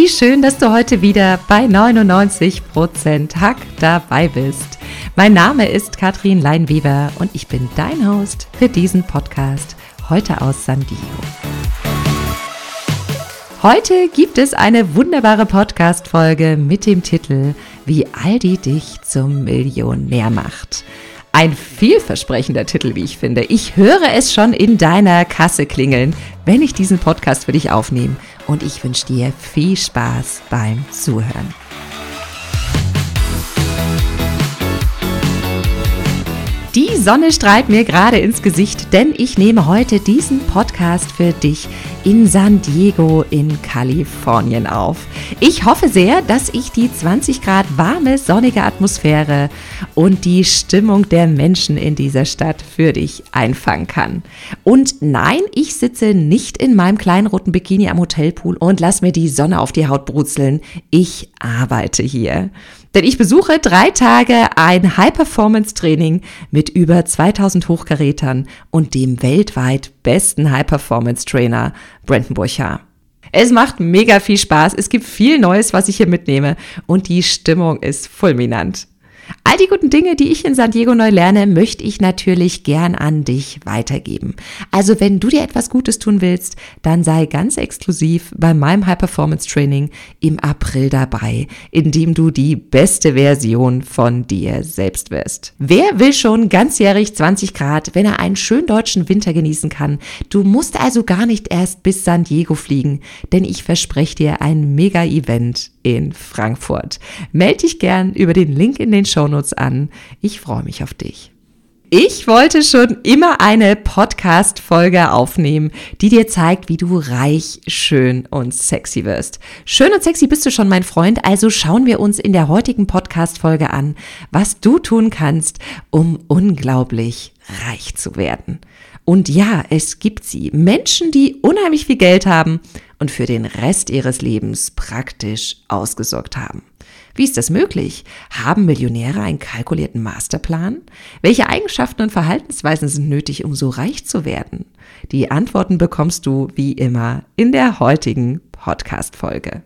Wie schön, dass du heute wieder bei 99% Hack dabei bist. Mein Name ist Katrin Leinweber und ich bin dein Host für diesen Podcast heute aus San Diego. Heute gibt es eine wunderbare Podcast-Folge mit dem Titel Wie Aldi dich zum Millionär macht. Ein vielversprechender Titel, wie ich finde. Ich höre es schon in deiner Kasse klingeln, wenn ich diesen Podcast für dich aufnehme. Und ich wünsche dir viel Spaß beim Zuhören. Sonne strahlt mir gerade ins Gesicht, denn ich nehme heute diesen Podcast für dich in San Diego in Kalifornien auf. Ich hoffe sehr, dass ich die 20 Grad warme, sonnige Atmosphäre und die Stimmung der Menschen in dieser Stadt für dich einfangen kann. Und nein, ich sitze nicht in meinem kleinen roten Bikini am Hotelpool und lass mir die Sonne auf die Haut brutzeln. Ich arbeite hier. Denn ich besuche drei Tage ein High-Performance-Training mit über 2000 Hochkarätern und dem weltweit besten High-Performance-Trainer Brandon Burchard. Es macht mega viel Spaß, es gibt viel Neues, was ich hier mitnehme und die Stimmung ist fulminant. All die guten Dinge, die ich in San Diego neu lerne, möchte ich natürlich gern an dich weitergeben. Also wenn du dir etwas Gutes tun willst, dann sei ganz exklusiv bei meinem High Performance Training im April dabei, in dem du die beste Version von dir selbst wirst. Wer will schon ganzjährig 20 Grad, wenn er einen schönen deutschen Winter genießen kann? Du musst also gar nicht erst bis San Diego fliegen, denn ich verspreche dir ein Mega-Event in Frankfurt. Meld dich gern über den Link in den Shownotes an. Ich freue mich auf dich. Ich wollte schon immer eine Podcast-Folge aufnehmen, die dir zeigt, wie du reich, schön und sexy wirst. Schön und sexy bist du schon, mein Freund, also schauen wir uns in der heutigen Podcast-Folge an, was du tun kannst, um unglaublich reich zu werden. Und ja, es gibt sie. Menschen, die unheimlich viel Geld haben und für den Rest ihres Lebens praktisch ausgesorgt haben. Wie ist das möglich? Haben Millionäre einen kalkulierten Masterplan? Welche Eigenschaften und Verhaltensweisen sind nötig, um so reich zu werden? Die Antworten bekommst du wie immer in der heutigen Podcast-Folge.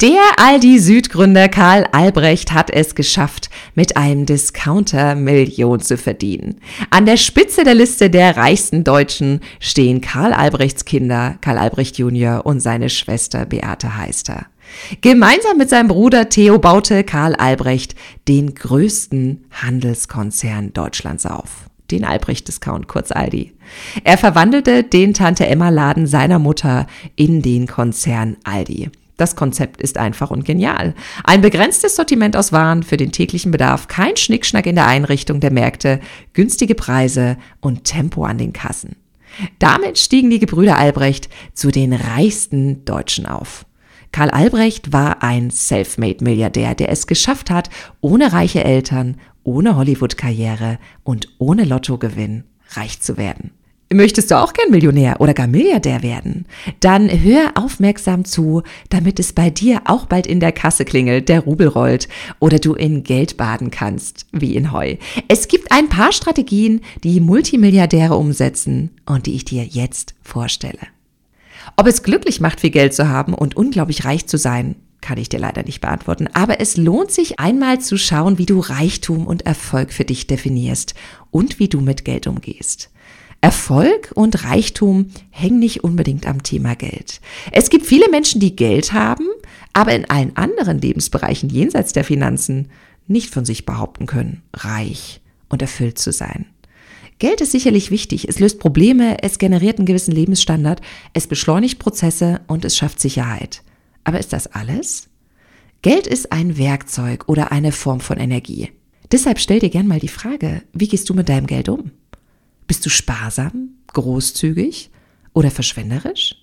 Der Aldi-Südgründer Karl Albrecht hat es geschafft, mit einem Discounter Million zu verdienen. An der Spitze der Liste der reichsten Deutschen stehen Karl Albrechts Kinder, Karl Albrecht Junior und seine Schwester Beate Heister. Gemeinsam mit seinem Bruder Theo baute Karl Albrecht den größten Handelskonzern Deutschlands auf den Albrecht Discount, kurz Aldi. Er verwandelte den Tante Emma Laden seiner Mutter in den Konzern Aldi. Das Konzept ist einfach und genial. Ein begrenztes Sortiment aus Waren für den täglichen Bedarf, kein Schnickschnack in der Einrichtung der Märkte, günstige Preise und Tempo an den Kassen. Damit stiegen die Gebrüder Albrecht zu den reichsten Deutschen auf. Karl Albrecht war ein Selfmade-Milliardär, der es geschafft hat, ohne reiche Eltern, ohne Hollywood-Karriere und ohne Lottogewinn reich zu werden. Möchtest du auch gern Millionär oder gar Milliardär werden? Dann hör aufmerksam zu, damit es bei dir auch bald in der Kasse klingelt, der Rubel rollt oder du in Geld baden kannst, wie in Heu. Es gibt ein paar Strategien, die Multimilliardäre umsetzen und die ich dir jetzt vorstelle. Ob es glücklich macht, viel Geld zu haben und unglaublich reich zu sein, kann ich dir leider nicht beantworten. Aber es lohnt sich einmal zu schauen, wie du Reichtum und Erfolg für dich definierst und wie du mit Geld umgehst. Erfolg und Reichtum hängen nicht unbedingt am Thema Geld. Es gibt viele Menschen, die Geld haben, aber in allen anderen Lebensbereichen jenseits der Finanzen nicht von sich behaupten können, reich und erfüllt zu sein. Geld ist sicherlich wichtig. Es löst Probleme, es generiert einen gewissen Lebensstandard, es beschleunigt Prozesse und es schafft Sicherheit. Aber ist das alles? Geld ist ein Werkzeug oder eine Form von Energie. Deshalb stell dir gern mal die Frage, wie gehst du mit deinem Geld um? Bist du sparsam, großzügig oder verschwenderisch?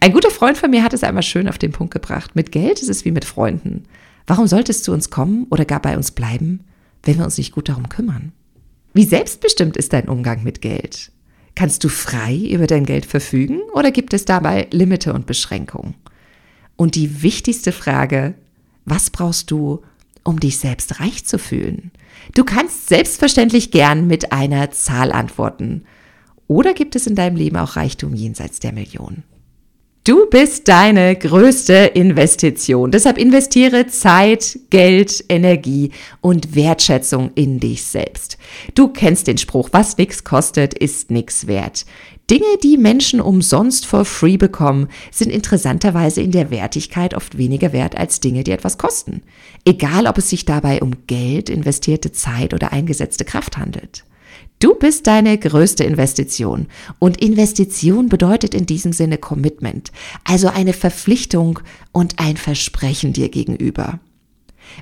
Ein guter Freund von mir hat es einmal schön auf den Punkt gebracht. Mit Geld ist es wie mit Freunden. Warum sollte es zu uns kommen oder gar bei uns bleiben, wenn wir uns nicht gut darum kümmern? Wie selbstbestimmt ist dein Umgang mit Geld? Kannst du frei über dein Geld verfügen oder gibt es dabei Limite und Beschränkungen? Und die wichtigste Frage, was brauchst du, um dich selbst reich zu fühlen? Du kannst selbstverständlich gern mit einer Zahl antworten. Oder gibt es in deinem Leben auch Reichtum jenseits der Million? Du bist deine größte Investition. Deshalb investiere Zeit, Geld, Energie und Wertschätzung in dich selbst. Du kennst den Spruch, was nix kostet, ist nix wert. Dinge, die Menschen umsonst for free bekommen, sind interessanterweise in der Wertigkeit oft weniger wert als Dinge, die etwas kosten. Egal, ob es sich dabei um Geld, investierte Zeit oder eingesetzte Kraft handelt. Du bist deine größte Investition. Und Investition bedeutet in diesem Sinne Commitment, also eine Verpflichtung und ein Versprechen dir gegenüber.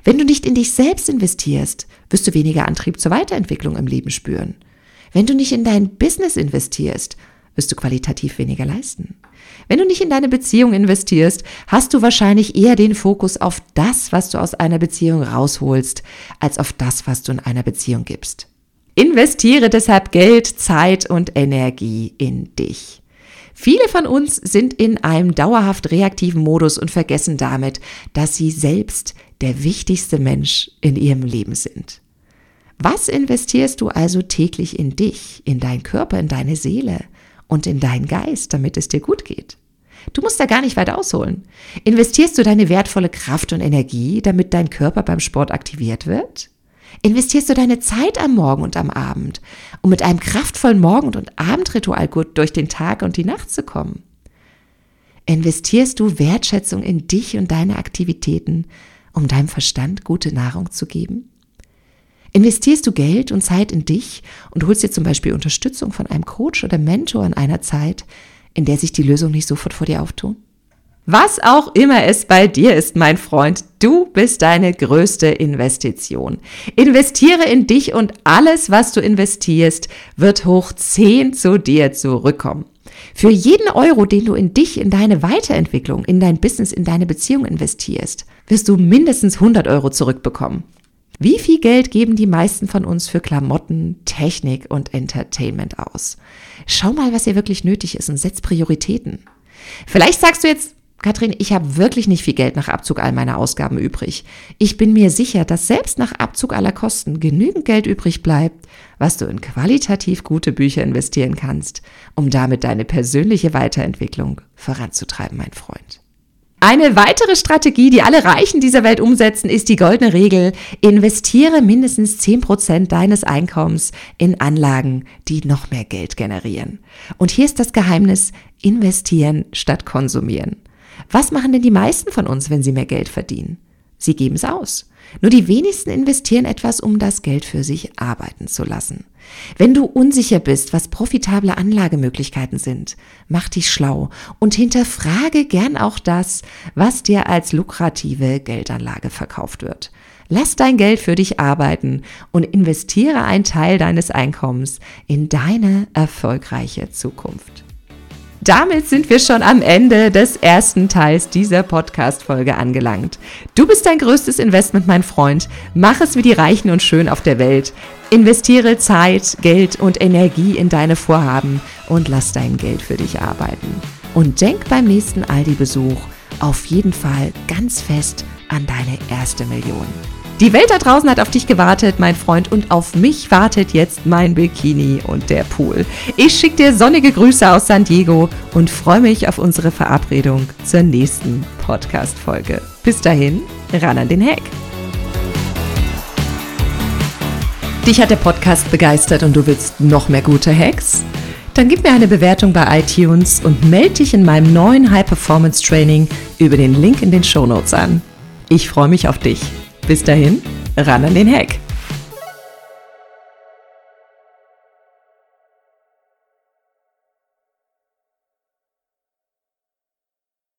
Wenn du nicht in dich selbst investierst, wirst du weniger Antrieb zur Weiterentwicklung im Leben spüren. Wenn du nicht in dein Business investierst, wirst du qualitativ weniger leisten. Wenn du nicht in deine Beziehung investierst, hast du wahrscheinlich eher den Fokus auf das, was du aus einer Beziehung rausholst, als auf das, was du in einer Beziehung gibst. Investiere deshalb Geld, Zeit und Energie in dich. Viele von uns sind in einem dauerhaft reaktiven Modus und vergessen damit, dass sie selbst der wichtigste Mensch in ihrem Leben sind. Was investierst du also täglich in dich, in deinen Körper, in deine Seele und in deinen Geist, damit es dir gut geht? Du musst da gar nicht weit ausholen. Investierst du deine wertvolle Kraft und Energie, damit dein Körper beim Sport aktiviert wird? Investierst du deine Zeit am Morgen und am Abend, um mit einem kraftvollen Morgen- und Abendritual gut durch den Tag und die Nacht zu kommen? Investierst du Wertschätzung in dich und deine Aktivitäten, um deinem Verstand gute Nahrung zu geben? Investierst du Geld und Zeit in dich und holst dir zum Beispiel Unterstützung von einem Coach oder Mentor in einer Zeit, in der sich die Lösung nicht sofort vor dir auftun? Was auch immer es bei dir ist, mein Freund, du bist deine größte Investition. Investiere in dich und alles, was du investierst, wird hoch 10 zu dir zurückkommen. Für jeden Euro, den du in dich, in deine Weiterentwicklung, in dein Business, in deine Beziehung investierst, wirst du mindestens 100 Euro zurückbekommen. Wie viel Geld geben die meisten von uns für Klamotten, Technik und Entertainment aus? Schau mal, was dir wirklich nötig ist und setz Prioritäten. Vielleicht sagst du jetzt, Kathrin, ich habe wirklich nicht viel Geld nach Abzug all meiner Ausgaben übrig. Ich bin mir sicher, dass selbst nach Abzug aller Kosten genügend Geld übrig bleibt, was du in qualitativ gute Bücher investieren kannst, um damit deine persönliche Weiterentwicklung voranzutreiben, mein Freund. Eine weitere Strategie, die alle Reichen dieser Welt umsetzen, ist die goldene Regel. Investiere mindestens 10% deines Einkommens in Anlagen, die noch mehr Geld generieren. Und hier ist das Geheimnis, investieren statt konsumieren. Was machen denn die meisten von uns, wenn sie mehr Geld verdienen? Sie geben es aus. Nur die wenigsten investieren etwas, um das Geld für sich arbeiten zu lassen. Wenn du unsicher bist, was profitable Anlagemöglichkeiten sind, mach dich schlau und hinterfrage gern auch das, was dir als lukrative Geldanlage verkauft wird. Lass dein Geld für dich arbeiten und investiere einen Teil deines Einkommens in deine erfolgreiche Zukunft. Damit sind wir schon am Ende des ersten Teils dieser Podcast-Folge angelangt. Du bist dein größtes Investment, mein Freund. Mach es wie die Reichen und Schön auf der Welt. Investiere Zeit, Geld und Energie in deine Vorhaben und lass dein Geld für dich arbeiten. Und denk beim nächsten Aldi-Besuch auf jeden Fall ganz fest an deine erste Million. Die Welt da draußen hat auf dich gewartet, mein Freund, und auf mich wartet jetzt mein Bikini und der Pool. Ich schicke dir sonnige Grüße aus San Diego und freue mich auf unsere Verabredung zur nächsten Podcast-Folge. Bis dahin, ran an den Heck. Dich hat der Podcast begeistert und du willst noch mehr gute Hacks? Dann gib mir eine Bewertung bei iTunes und melde dich in meinem neuen High Performance Training über den Link in den Show Notes an. Ich freue mich auf dich. Bis dahin, ran an den Hack.